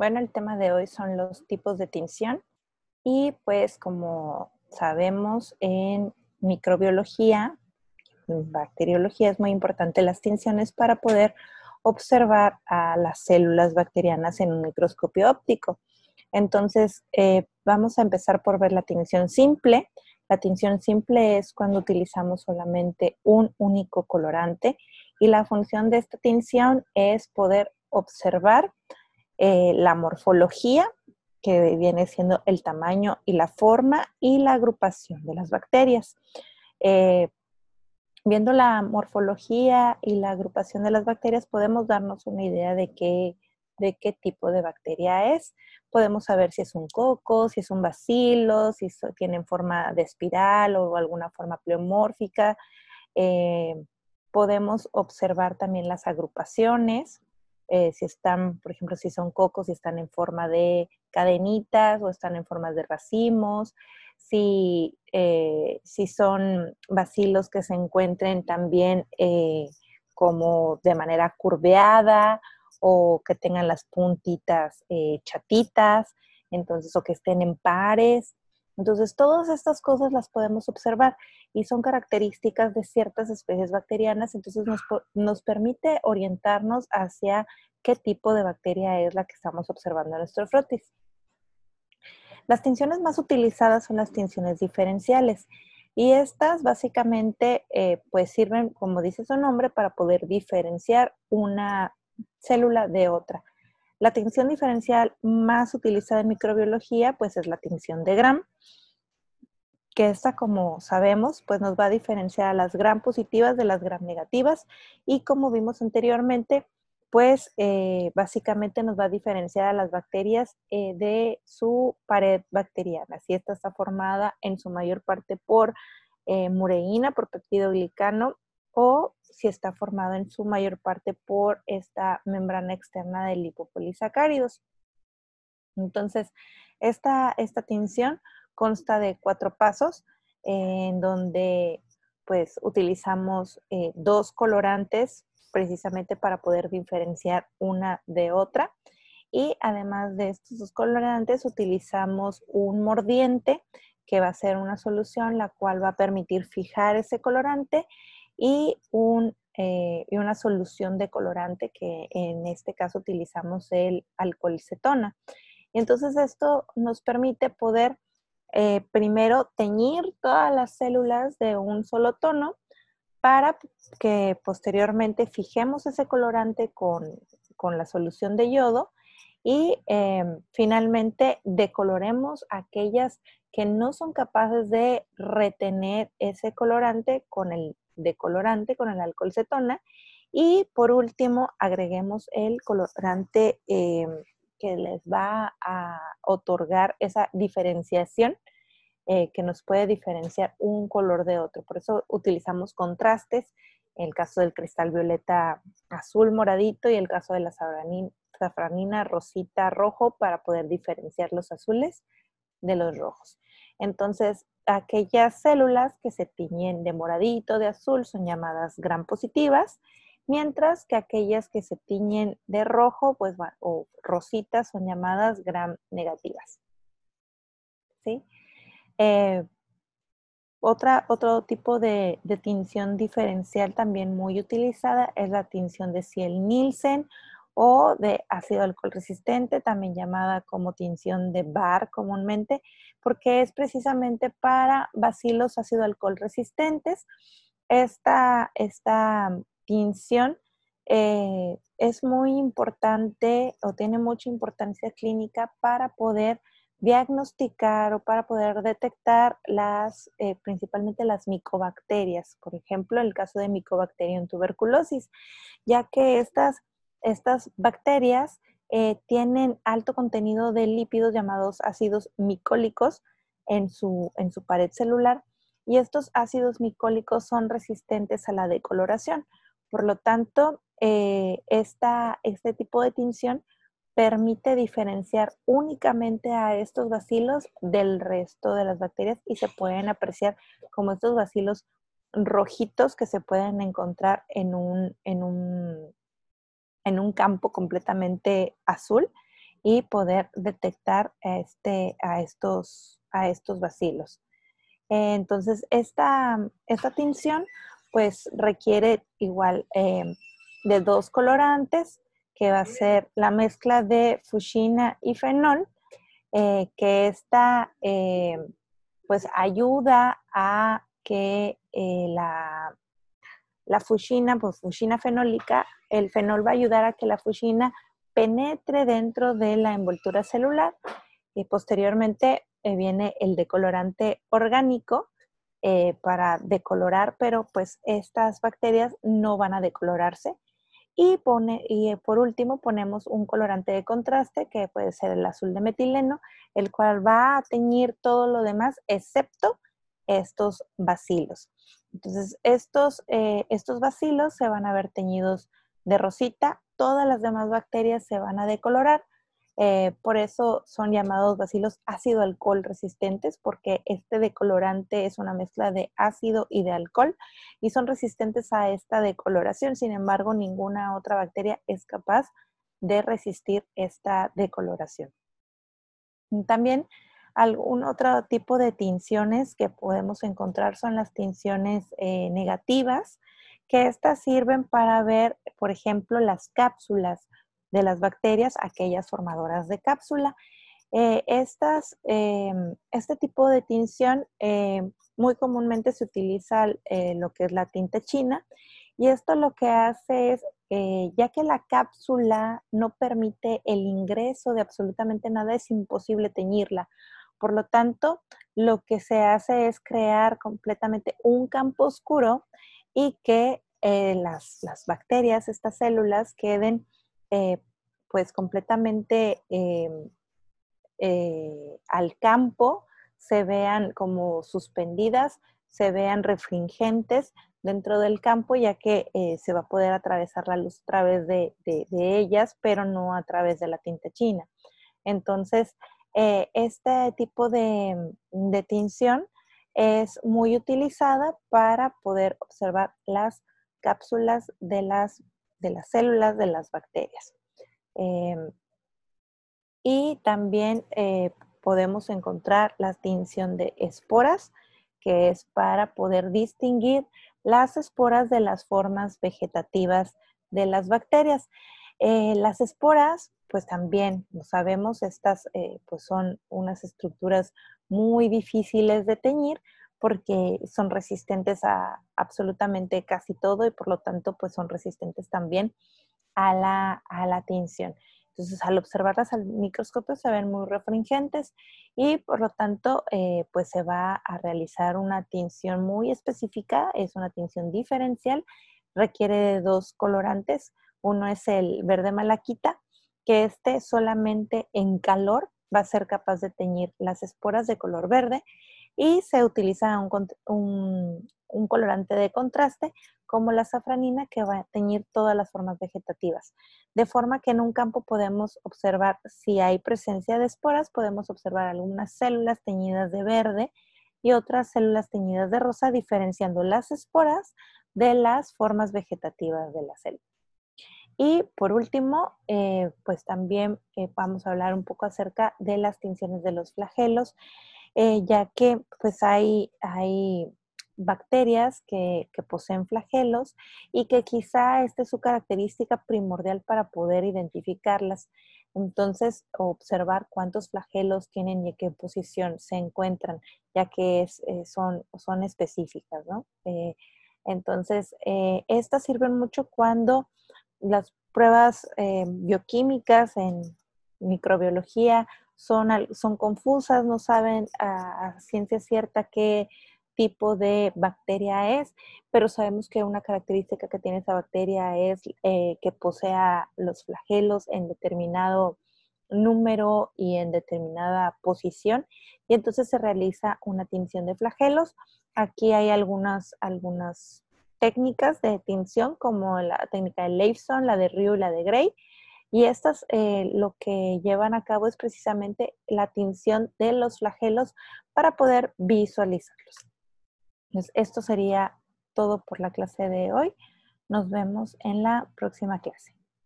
Bueno, el tema de hoy son los tipos de tinción y pues como sabemos en microbiología, en bacteriología es muy importante las tinciones para poder observar a las células bacterianas en un microscopio óptico. Entonces, eh, vamos a empezar por ver la tinción simple. La tinción simple es cuando utilizamos solamente un único colorante y la función de esta tinción es poder observar eh, la morfología, que viene siendo el tamaño y la forma y la agrupación de las bacterias. Eh, viendo la morfología y la agrupación de las bacterias, podemos darnos una idea de qué, de qué tipo de bacteria es. Podemos saber si es un coco, si es un bacilo, si tienen forma de espiral o alguna forma pleomórfica. Eh, podemos observar también las agrupaciones, eh, si están, por ejemplo, si son cocos, si están en forma de cadenitas o están en forma de racimos, si, eh, si son bacilos que se encuentren también eh, como de manera curveada o que tengan las puntitas chatitas, entonces, o que estén en pares. Entonces, todas estas cosas las podemos observar y son características de ciertas especies bacterianas, entonces nos, permite orientarnos hacia qué tipo de bacteria es la que estamos observando en nuestro frotis. Las tinciones más utilizadas son las tinciones diferenciales y estas básicamente eh, pues sirven, como dice su nombre, para poder diferenciar una célula de otra. La tinción diferencial más utilizada en microbiología pues es la tinción de Gram que esta, como sabemos, pues nos va a diferenciar a las gram positivas de las gram negativas y como vimos anteriormente, pues eh, básicamente nos va a diferenciar a las bacterias eh, de su pared bacteriana. Si esta está formada en su mayor parte por eh, mureína, por peptidoglicano, o si está formada en su mayor parte por esta membrana externa de lipopolisacáridos. Entonces, esta, esta tinción consta de cuatro pasos en donde pues utilizamos eh, dos colorantes precisamente para poder diferenciar una de otra. Y además de estos dos colorantes utilizamos un mordiente que va a ser una solución la cual va a permitir fijar ese colorante eh, y una solución de colorante que en este caso utilizamos el alcohol cetona. Entonces esto nos permite poder eh, primero teñir todas las células de un solo tono para que posteriormente fijemos ese colorante con, la solución de yodo y em, finalmente decoloremos aquellas que no son capaces de retener ese colorante con el decolorante, con el alcohol cetona. Y por último, agreguemos el colorante em, que les va a otorgar esa diferenciación eh, que nos puede diferenciar un color de otro. Por eso utilizamos contrastes, en el caso del cristal violeta azul moradito y el caso de la safranina rosita rojo para poder diferenciar los azules de los rojos. Entonces, aquellas células que se tiñen de moradito, de azul, son llamadas gram positivas mientras que aquellas que se tiñen de rojo pues, o rositas son llamadas gram negativas. ¿Sí? Eh, otra, otro tipo de, tinción diferencial también muy utilizada es la tinción de Ciel-Nielsen o de ácido alcohol resistente, también llamada como tinción de Bar comúnmente, porque es precisamente para bacilos ácido alcohol resistentes. Esta, esta tinción eh, es muy importante o tiene mucha importancia clínica para poder diagnosticar o para poder detectar las, eh, principalmente las micobacterias, por ejemplo, el caso de Mycobacterium tuberculosis, ya que estas, estas bacterias eh, tienen alto contenido de lípidos llamados ácidos micólicos en su, en su pared celular y estos ácidos micólicos son resistentes a la decoloración. Por lo tanto, eh, este tipo de tinción permite diferenciar únicamente a estos bacilos del resto de las bacterias y se pueden apreciar como estos bacilos rojitos que se pueden encontrar en un, en un, en un campo completamente azul y poder detectar este, a, estos, a estos bacilos. Entonces, esta, esta tinción pues requiere igual eh, de dos colorantes, que va a ser la mezcla de fuchina y fenol, eh, que esta eh, pues ayuda a que la, la fuchina, pues fuchina fenólica, el fenol va a ayudar a que la fuchina penetre dentro de la envoltura celular y posteriormente viene el decolorante orgánico, eh, para decolorar, pero pues estas bacterias no van a decolorarse. Y eh, por último ponemos un colorante de contraste que puede ser el azul de metileno, el cual va a teñir todo lo demás excepto estos bacilos. Entonces, estos, eh, estos bacilos se van a ver teñidos de rosita, todas las demás bacterias se van a decolorar eh, por eso son llamados bacilos ácido alcohol resistentes, porque este decolorante es una mezcla de ácido y de alcohol y son resistentes a esta decoloración. Sin embargo, ninguna otra bacteria es capaz de resistir esta decoloración. También algún otro tipo de tinciones que podemos encontrar son las tinciones eh, negativas, que estas sirven para ver, por ejemplo, las cápsulas de las bacterias, aquellas formadoras de cápsula. Eh, estas, em, este tipo de tinción em, muy comúnmente se utiliza eh, lo que es la tinta china y esto lo que hace es, eh, ya que la cápsula no permite el ingreso de absolutamente nada, es imposible teñirla. Por lo tanto, lo que se hace es crear completamente un campo oscuro y que las, las, bacterias, estas células, queden eh, pues completamente eh, al campo, se vean como suspendidas, se vean refringentes dentro del campo, ya que eh, se va a poder atravesar la luz a través de, ellas, pero no a través de la tinta china. Entonces, este tipo de, de tinción es muy utilizada para poder observar las cápsulas de las de las células de las bacterias. Em, y también eh, podemos encontrar la tinción de esporas, que es para poder distinguir las esporas de las formas vegetativas de las bacterias. Eh, las esporas, pues también, lo sabemos, estas eh, pues son unas estructuras muy difíciles de teñir, porque son resistentes a absolutamente casi todo y por lo tanto pues son resistentes también a la, a la tinción. Entonces, al observarlas al microscopio se ven muy refringentes y por lo tanto, eh, pues se va a realizar una tinción muy específica, es una tinción diferencial, requiere de dos colorantes. Uno es el verde malaquita, que este solamente en calor va a ser capaz de teñir las esporas de color verde y se utiliza un, colorante de contraste como la safranina que va a teñir todas las formas vegetativas. De forma que en un campo podemos observar si hay presencia de esporas, podemos observar algunas células teñidas de verde y otras células teñidas de rosa, diferenciando las esporas de las formas vegetativas de la célula. Y por último, eh, pues también eh, vamos a hablar un poco acerca de las tinciones de los flagelos. Eh, ya que pues hay, hay bacterias que, poseen flagelos y que quizá esta es su característica primordial para poder identificarlas. Entonces, observar cuántos flagelos tienen y en qué posición se encuentran, ya que son, son específicas, ¿no? Entonces, estas sirven mucho cuando las pruebas bioquímicas en microbiología son, son confusas, no saben a, ciencia cierta qué tipo de bacteria es, pero sabemos que una característica que tiene esa bacteria es eh, que posea los flagelos en determinado número y en determinada posición y entonces se realiza una tinción de flagelos. Aquí hay algunas, algunas técnicas de tinción como la técnica de Leifson, la de Ryu y la de Gray, y estas eh, lo que llevan a cabo es precisamente la tinción de los flagelos para poder visualizarlos. esto sería todo por la clase de hoy. Nos vemos en la próxima clase.